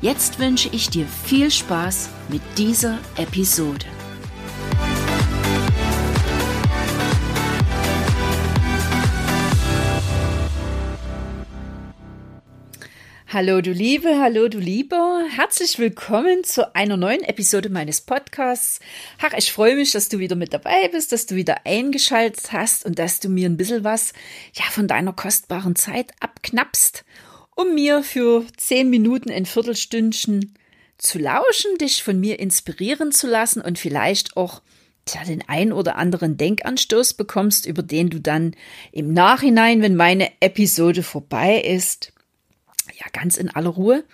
Jetzt wünsche ich dir viel Spaß mit dieser Episode. Hallo du Liebe, hallo du Lieber, herzlich willkommen zu einer neuen Episode meines Podcasts. Ach, ich freue mich, dass du wieder mit dabei bist, dass du wieder eingeschaltet hast und dass du mir ein bisschen was ja, von deiner kostbaren Zeit abknappst, um mir für zehn Minuten, ein Viertelstündchen zu lauschen, dich von mir inspirieren zu lassen und vielleicht auch tja, den ein oder anderen Denkanstoß bekommst, über den du dann im Nachhinein, wenn meine Episode vorbei ist, ja ganz in aller Ruhe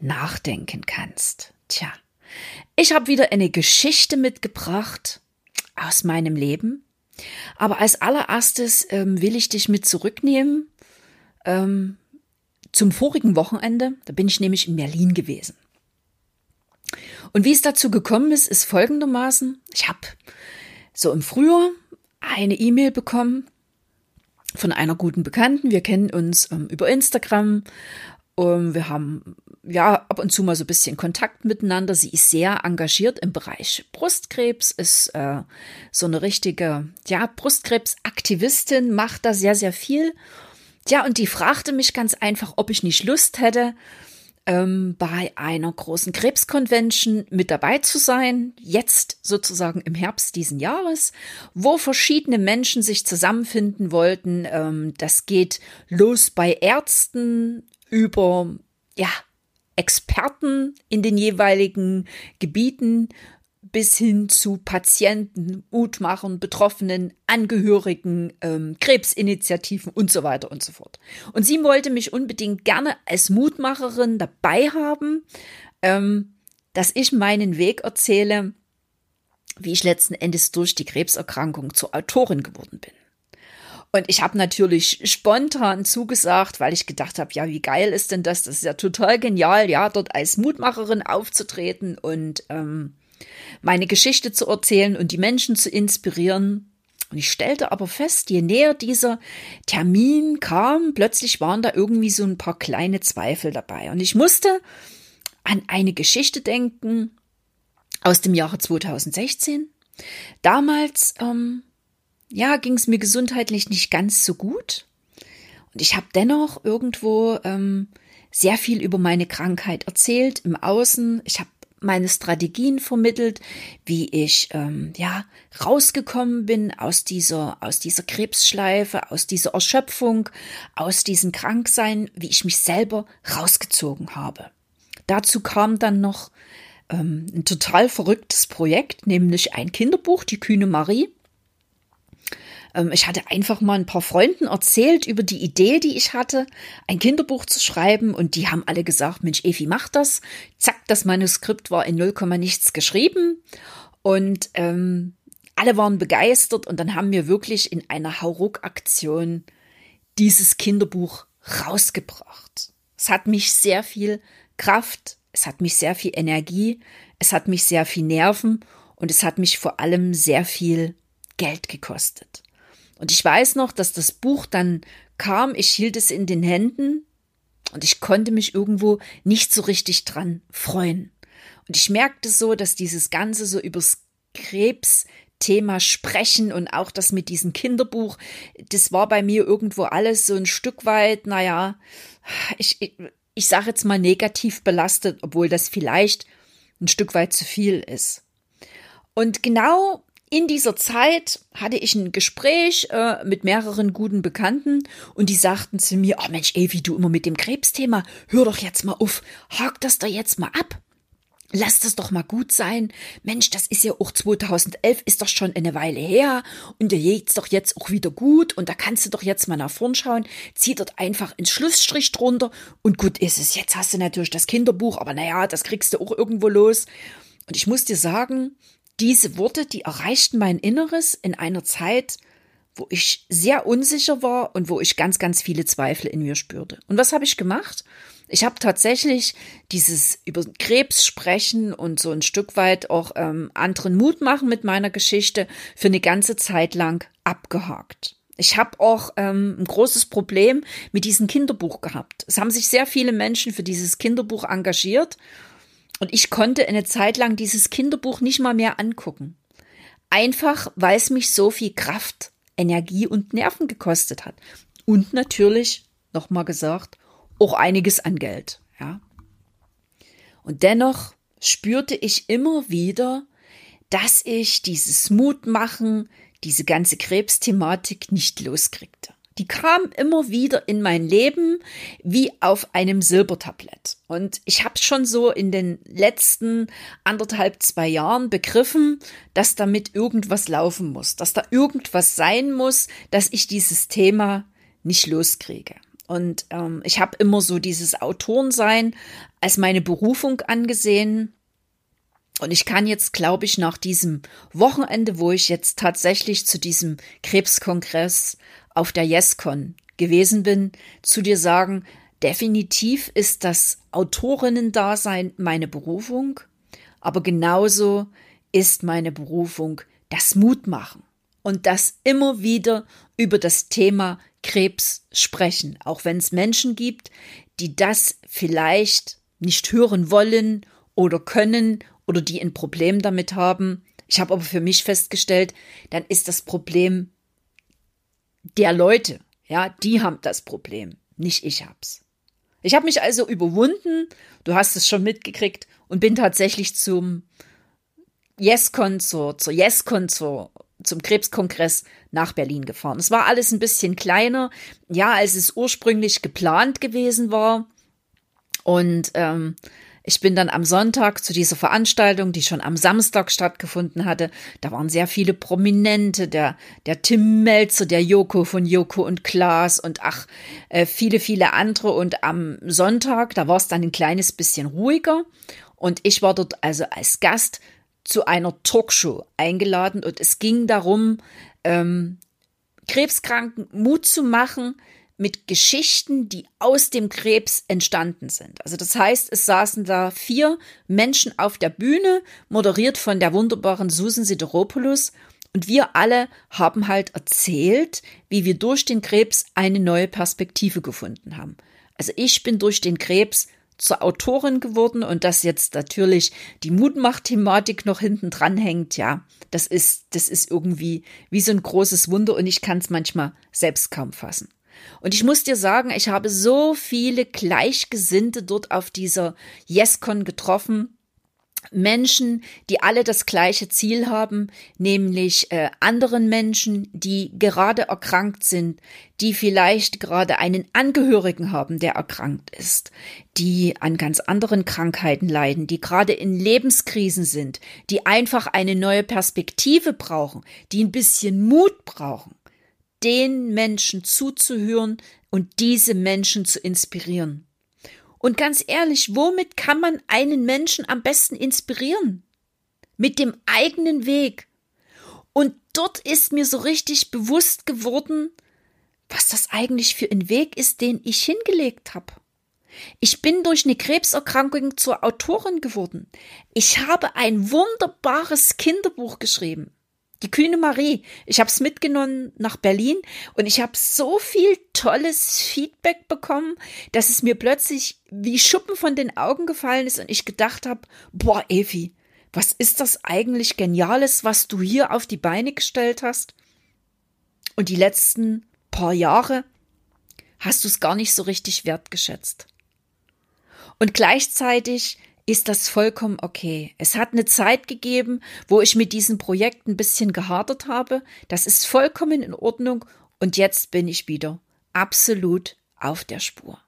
nachdenken kannst. Tja, ich habe wieder eine Geschichte mitgebracht aus meinem Leben. Aber als allererstes ähm, will ich dich mit zurücknehmen ähm, zum vorigen Wochenende. Da bin ich nämlich in Berlin gewesen. Und wie es dazu gekommen ist, ist folgendermaßen. Ich habe so im Frühjahr eine E-Mail bekommen von einer guten Bekannten. Wir kennen uns ähm, über Instagram um, wir haben ja ab und zu mal so ein bisschen Kontakt miteinander. Sie ist sehr engagiert im Bereich Brustkrebs, ist äh, so eine richtige, ja, Brustkrebsaktivistin, macht da sehr, sehr viel. Ja, und die fragte mich ganz einfach, ob ich nicht Lust hätte, ähm, bei einer großen Krebskonvention mit dabei zu sein, jetzt sozusagen im Herbst diesen Jahres, wo verschiedene Menschen sich zusammenfinden wollten. Ähm, das geht los bei Ärzten, über ja, Experten in den jeweiligen Gebieten bis hin zu Patienten, Mutmachern, Betroffenen, Angehörigen, ähm, Krebsinitiativen und so weiter und so fort. Und sie wollte mich unbedingt gerne als Mutmacherin dabei haben, ähm, dass ich meinen Weg erzähle, wie ich letzten Endes durch die Krebserkrankung zur Autorin geworden bin. Und ich habe natürlich spontan zugesagt, weil ich gedacht habe, ja, wie geil ist denn das? Das ist ja total genial, ja, dort als Mutmacherin aufzutreten und ähm, meine Geschichte zu erzählen und die Menschen zu inspirieren. Und ich stellte aber fest, je näher dieser Termin kam, plötzlich waren da irgendwie so ein paar kleine Zweifel dabei. Und ich musste an eine Geschichte denken aus dem Jahre 2016. Damals ähm, ja, ging es mir gesundheitlich nicht ganz so gut. Und ich habe dennoch irgendwo ähm, sehr viel über meine Krankheit erzählt im Außen. Ich habe meine Strategien vermittelt, wie ich ähm, ja rausgekommen bin aus dieser aus dieser Krebsschleife, aus dieser Erschöpfung, aus diesem Kranksein, wie ich mich selber rausgezogen habe. Dazu kam dann noch ähm, ein total verrücktes Projekt, nämlich ein Kinderbuch, die Kühne Marie. Ähm, ich hatte einfach mal ein paar Freunden erzählt über die Idee, die ich hatte, ein Kinderbuch zu schreiben und die haben alle gesagt, Mensch, Evi, mach das. Zack, das Manuskript war in 0, nichts geschrieben und ähm, alle waren begeistert und dann haben wir wirklich in einer Hauruck-Aktion dieses Kinderbuch rausgebracht. Es hat mich sehr viel Kraft, es hat mich sehr viel Energie, es hat mich sehr viel Nerven und es hat mich vor allem sehr viel Geld gekostet. Und ich weiß noch, dass das Buch dann kam, ich hielt es in den Händen und ich konnte mich irgendwo nicht so richtig dran freuen. Und ich merkte so, dass dieses Ganze so übers Krebsthema sprechen und auch das mit diesem Kinderbuch, das war bei mir irgendwo alles so ein Stück weit, naja, ich, ich, ich sage jetzt mal negativ belastet, obwohl das vielleicht ein Stück weit zu viel ist. Und genau in dieser Zeit hatte ich ein Gespräch äh, mit mehreren guten Bekannten und die sagten zu mir, oh Mensch, wie du immer mit dem Krebsthema, hör doch jetzt mal auf, hak das da jetzt mal ab. Lass das doch mal gut sein. Mensch, das ist ja auch 2011, ist doch schon eine Weile her und dir geht's doch jetzt auch wieder gut und da kannst du doch jetzt mal nach vorn schauen. Zieh dort einfach einen Schlussstrich drunter und gut ist es. Jetzt hast du natürlich das Kinderbuch, aber naja, das kriegst du auch irgendwo los. Und ich muss dir sagen, diese Worte, die erreichten mein Inneres in einer Zeit, wo ich sehr unsicher war und wo ich ganz, ganz viele Zweifel in mir spürte. Und was habe ich gemacht? Ich habe tatsächlich dieses über Krebs sprechen und so ein Stück weit auch ähm, anderen Mut machen mit meiner Geschichte für eine ganze Zeit lang abgehakt. Ich habe auch ähm, ein großes Problem mit diesem Kinderbuch gehabt. Es haben sich sehr viele Menschen für dieses Kinderbuch engagiert und ich konnte eine Zeit lang dieses Kinderbuch nicht mal mehr angucken. Einfach, weil es mich so viel Kraft, Energie und Nerven gekostet hat. Und natürlich, nochmal gesagt, auch einiges an Geld, ja. Und dennoch spürte ich immer wieder, dass ich dieses Mutmachen, diese ganze Krebsthematik nicht loskriegte. Die kam immer wieder in mein Leben wie auf einem Silbertablett. Und ich habe schon so in den letzten anderthalb, zwei Jahren begriffen, dass damit irgendwas laufen muss, dass da irgendwas sein muss, dass ich dieses Thema nicht loskriege. Und ähm, ich habe immer so dieses Autorensein als meine Berufung angesehen. Und ich kann jetzt, glaube ich, nach diesem Wochenende, wo ich jetzt tatsächlich zu diesem Krebskongress auf der YesCon gewesen bin, zu dir sagen, definitiv ist das Autorinnen-Dasein meine Berufung, aber genauso ist meine Berufung das Mutmachen und das immer wieder über das Thema Krebs sprechen, auch wenn es Menschen gibt, die das vielleicht nicht hören wollen oder können oder die ein Problem damit haben. Ich habe aber für mich festgestellt, dann ist das Problem der Leute, ja, die haben das Problem, nicht ich hab's. Ich habe mich also überwunden, du hast es schon mitgekriegt und bin tatsächlich zum YesCon, zur, zur YesCon, zur zum Krebskongress nach Berlin gefahren. Es war alles ein bisschen kleiner, ja, als es ursprünglich geplant gewesen war. Und ähm, ich bin dann am Sonntag zu dieser Veranstaltung, die schon am Samstag stattgefunden hatte. Da waren sehr viele Prominente, der, der Tim Melzer, der Joko von Joko und Klaas und ach, äh, viele, viele andere. Und am Sonntag, da war es dann ein kleines bisschen ruhiger. Und ich war dort also als Gast zu einer Talkshow eingeladen und es ging darum, ähm, Krebskranken Mut zu machen mit Geschichten, die aus dem Krebs entstanden sind. Also das heißt, es saßen da vier Menschen auf der Bühne, moderiert von der wunderbaren Susan Sideropoulos und wir alle haben halt erzählt, wie wir durch den Krebs eine neue Perspektive gefunden haben. Also ich bin durch den Krebs zur Autorin geworden und dass jetzt natürlich die Mutmach-Thematik noch hinten dran hängt, ja, das ist, das ist irgendwie wie so ein großes Wunder und ich kann es manchmal selbst kaum fassen. Und ich muss dir sagen, ich habe so viele Gleichgesinnte dort auf dieser YesCon getroffen, Menschen, die alle das gleiche Ziel haben, nämlich äh, anderen Menschen, die gerade erkrankt sind, die vielleicht gerade einen Angehörigen haben, der erkrankt ist, die an ganz anderen Krankheiten leiden, die gerade in Lebenskrisen sind, die einfach eine neue Perspektive brauchen, die ein bisschen Mut brauchen, den Menschen zuzuhören und diese Menschen zu inspirieren. Und ganz ehrlich, womit kann man einen Menschen am besten inspirieren? Mit dem eigenen Weg. Und dort ist mir so richtig bewusst geworden, was das eigentlich für ein Weg ist, den ich hingelegt habe. Ich bin durch eine Krebserkrankung zur Autorin geworden. Ich habe ein wunderbares Kinderbuch geschrieben. Die kühne Marie. Ich habe es mitgenommen nach Berlin und ich habe so viel tolles Feedback bekommen, dass es mir plötzlich wie Schuppen von den Augen gefallen ist und ich gedacht habe, boah, Evi, was ist das eigentlich Geniales, was du hier auf die Beine gestellt hast? Und die letzten paar Jahre hast du es gar nicht so richtig wertgeschätzt. Und gleichzeitig ist das vollkommen okay. Es hat eine Zeit gegeben, wo ich mit diesem Projekt ein bisschen gehadert habe. Das ist vollkommen in Ordnung und jetzt bin ich wieder absolut auf der Spur.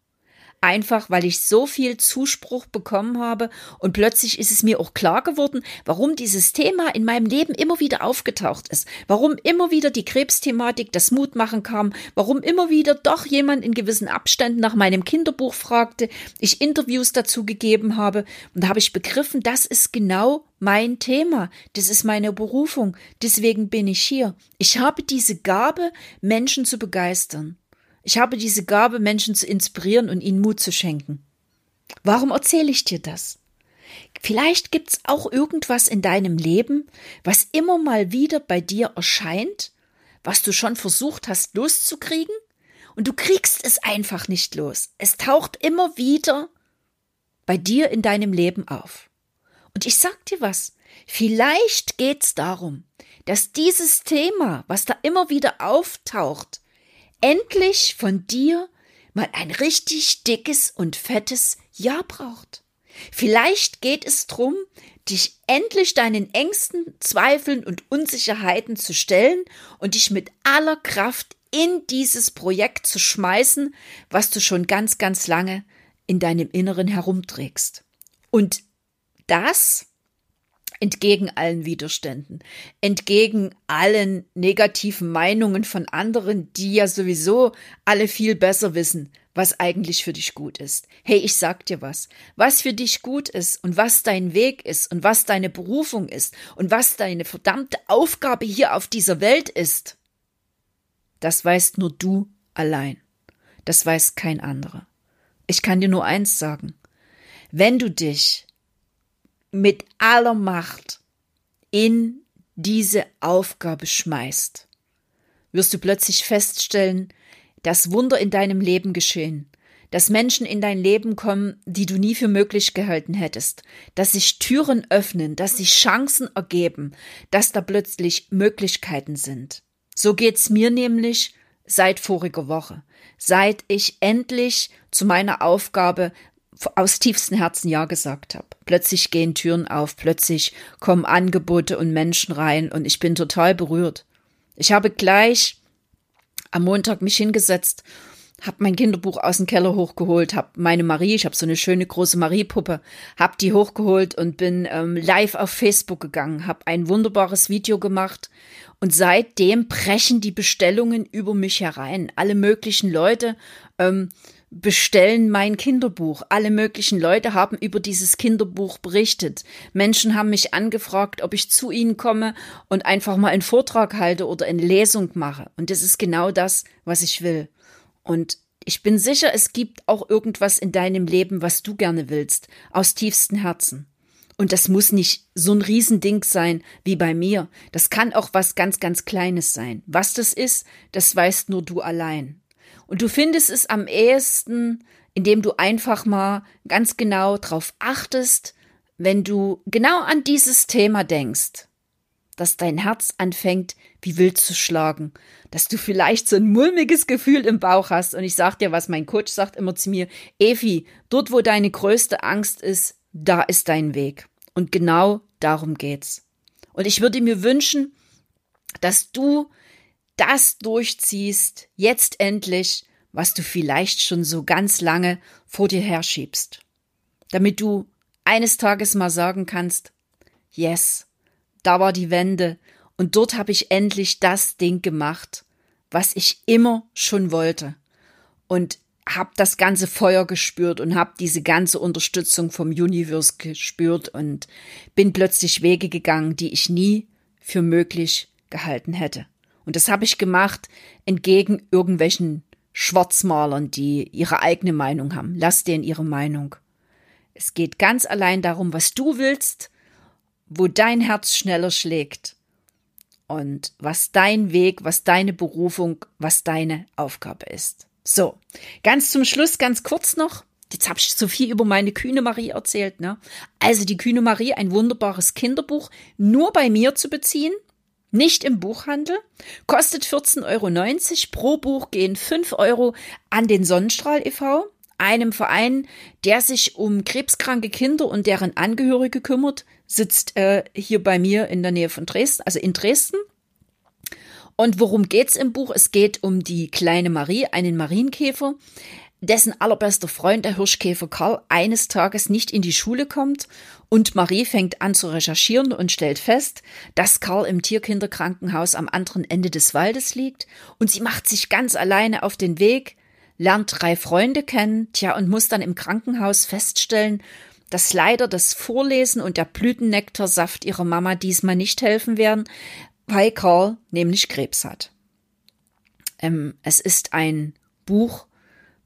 Einfach weil ich so viel Zuspruch bekommen habe. Und plötzlich ist es mir auch klar geworden, warum dieses Thema in meinem Leben immer wieder aufgetaucht ist, warum immer wieder die Krebsthematik, das Mutmachen kam, warum immer wieder doch jemand in gewissen Abständen nach meinem Kinderbuch fragte, ich Interviews dazu gegeben habe. Und da habe ich begriffen, das ist genau mein Thema, das ist meine Berufung, deswegen bin ich hier. Ich habe diese Gabe, Menschen zu begeistern. Ich habe diese Gabe, Menschen zu inspirieren und ihnen Mut zu schenken. Warum erzähle ich dir das? Vielleicht gibt's auch irgendwas in deinem Leben, was immer mal wieder bei dir erscheint, was du schon versucht hast loszukriegen, und du kriegst es einfach nicht los. Es taucht immer wieder bei dir in deinem Leben auf. Und ich sag dir was, vielleicht geht's darum, dass dieses Thema, was da immer wieder auftaucht, endlich von dir mal ein richtig dickes und fettes Ja braucht. Vielleicht geht es drum, dich endlich deinen Ängsten, Zweifeln und Unsicherheiten zu stellen und dich mit aller Kraft in dieses Projekt zu schmeißen, was du schon ganz, ganz lange in deinem Inneren herumträgst. Und das entgegen allen Widerständen, entgegen allen negativen Meinungen von anderen, die ja sowieso alle viel besser wissen, was eigentlich für dich gut ist. Hey, ich sag dir was. Was für dich gut ist und was dein Weg ist und was deine Berufung ist und was deine verdammte Aufgabe hier auf dieser Welt ist, das weißt nur du allein. Das weiß kein anderer. Ich kann dir nur eins sagen. Wenn du dich mit aller Macht in diese Aufgabe schmeißt, wirst du plötzlich feststellen, dass Wunder in deinem Leben geschehen, dass Menschen in dein Leben kommen, die du nie für möglich gehalten hättest, dass sich Türen öffnen, dass sich Chancen ergeben, dass da plötzlich Möglichkeiten sind. So geht's mir nämlich seit voriger Woche, seit ich endlich zu meiner Aufgabe aus tiefstem Herzen Ja gesagt habe. Plötzlich gehen Türen auf, plötzlich kommen Angebote und Menschen rein und ich bin total berührt. Ich habe gleich am Montag mich hingesetzt, habe mein Kinderbuch aus dem Keller hochgeholt, habe meine Marie, ich habe so eine schöne große Marie-Puppe, habe die hochgeholt und bin ähm, live auf Facebook gegangen, habe ein wunderbares Video gemacht und seitdem brechen die Bestellungen über mich herein. Alle möglichen Leute ähm, bestellen mein Kinderbuch. Alle möglichen Leute haben über dieses Kinderbuch berichtet. Menschen haben mich angefragt, ob ich zu ihnen komme und einfach mal einen Vortrag halte oder eine Lesung mache. Und das ist genau das, was ich will. Und ich bin sicher, es gibt auch irgendwas in deinem Leben, was du gerne willst, aus tiefstem Herzen. Und das muss nicht so ein Riesending sein wie bei mir. Das kann auch was ganz, ganz Kleines sein. Was das ist, das weißt nur du allein. Und du findest es am ehesten, indem du einfach mal ganz genau drauf achtest, wenn du genau an dieses Thema denkst, dass dein Herz anfängt, wie wild zu schlagen, dass du vielleicht so ein mulmiges Gefühl im Bauch hast. Und ich sag dir, was mein Coach sagt immer zu mir, Evi, dort, wo deine größte Angst ist, da ist dein Weg. Und genau darum geht's. Und ich würde mir wünschen, dass du das durchziehst, jetzt endlich, was du vielleicht schon so ganz lange vor dir herschiebst. Damit du eines Tages mal sagen kannst, yes, da war die Wende und dort habe ich endlich das Ding gemacht, was ich immer schon wollte. Und hab das ganze Feuer gespürt und hab diese ganze Unterstützung vom Universe gespürt und bin plötzlich Wege gegangen, die ich nie für möglich gehalten hätte. Und das habe ich gemacht entgegen irgendwelchen Schwarzmalern, die ihre eigene Meinung haben. Lass denen ihre Meinung. Es geht ganz allein darum, was du willst, wo dein Herz schneller schlägt und was dein Weg, was deine Berufung, was deine Aufgabe ist. So, ganz zum Schluss, ganz kurz noch. Jetzt habe ich so viel über meine Kühne Marie erzählt, ne? Also die Kühne Marie, ein wunderbares Kinderbuch, nur bei mir zu beziehen nicht im Buchhandel, kostet 14,90 Euro. Pro Buch gehen 5 Euro an den Sonnenstrahl e.V., einem Verein, der sich um krebskranke Kinder und deren Angehörige kümmert, sitzt äh, hier bei mir in der Nähe von Dresden, also in Dresden. Und worum geht's im Buch? Es geht um die kleine Marie, einen Marienkäfer, dessen allerbester Freund, der Hirschkäfer Karl, eines Tages nicht in die Schule kommt und Marie fängt an zu recherchieren und stellt fest, dass Karl im Tierkinderkrankenhaus am anderen Ende des Waldes liegt und sie macht sich ganz alleine auf den Weg, lernt drei Freunde kennen, tja, und muss dann im Krankenhaus feststellen, dass leider das Vorlesen und der Blütennektarsaft ihrer Mama diesmal nicht helfen werden, weil Karl nämlich Krebs hat. Ähm, es ist ein Buch,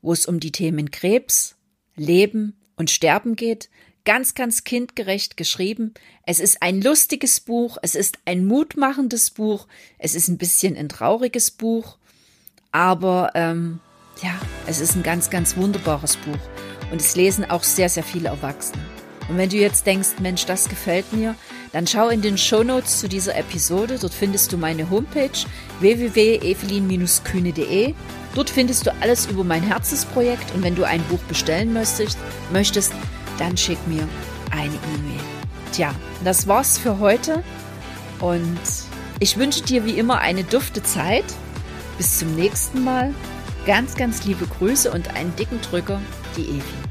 wo es um die Themen Krebs, Leben und Sterben geht. Ganz, ganz kindgerecht geschrieben. Es ist ein lustiges Buch, es ist ein mutmachendes Buch, es ist ein bisschen ein trauriges Buch, aber ähm, ja, es ist ein ganz, ganz wunderbares Buch. Und es lesen auch sehr, sehr viele Erwachsene. Und wenn du jetzt denkst, Mensch, das gefällt mir, dann schau in den Shownotes zu dieser Episode. Dort findest du meine Homepage www.evelin-kühne.de. Dort findest du alles über mein Herzensprojekt und wenn du ein Buch bestellen möchtest, möchtest dann schick mir eine E-Mail. Tja, das war's für heute und ich wünsche dir wie immer eine dufte Zeit. Bis zum nächsten Mal. Ganz, ganz liebe Grüße und einen dicken Drücker, die Evi.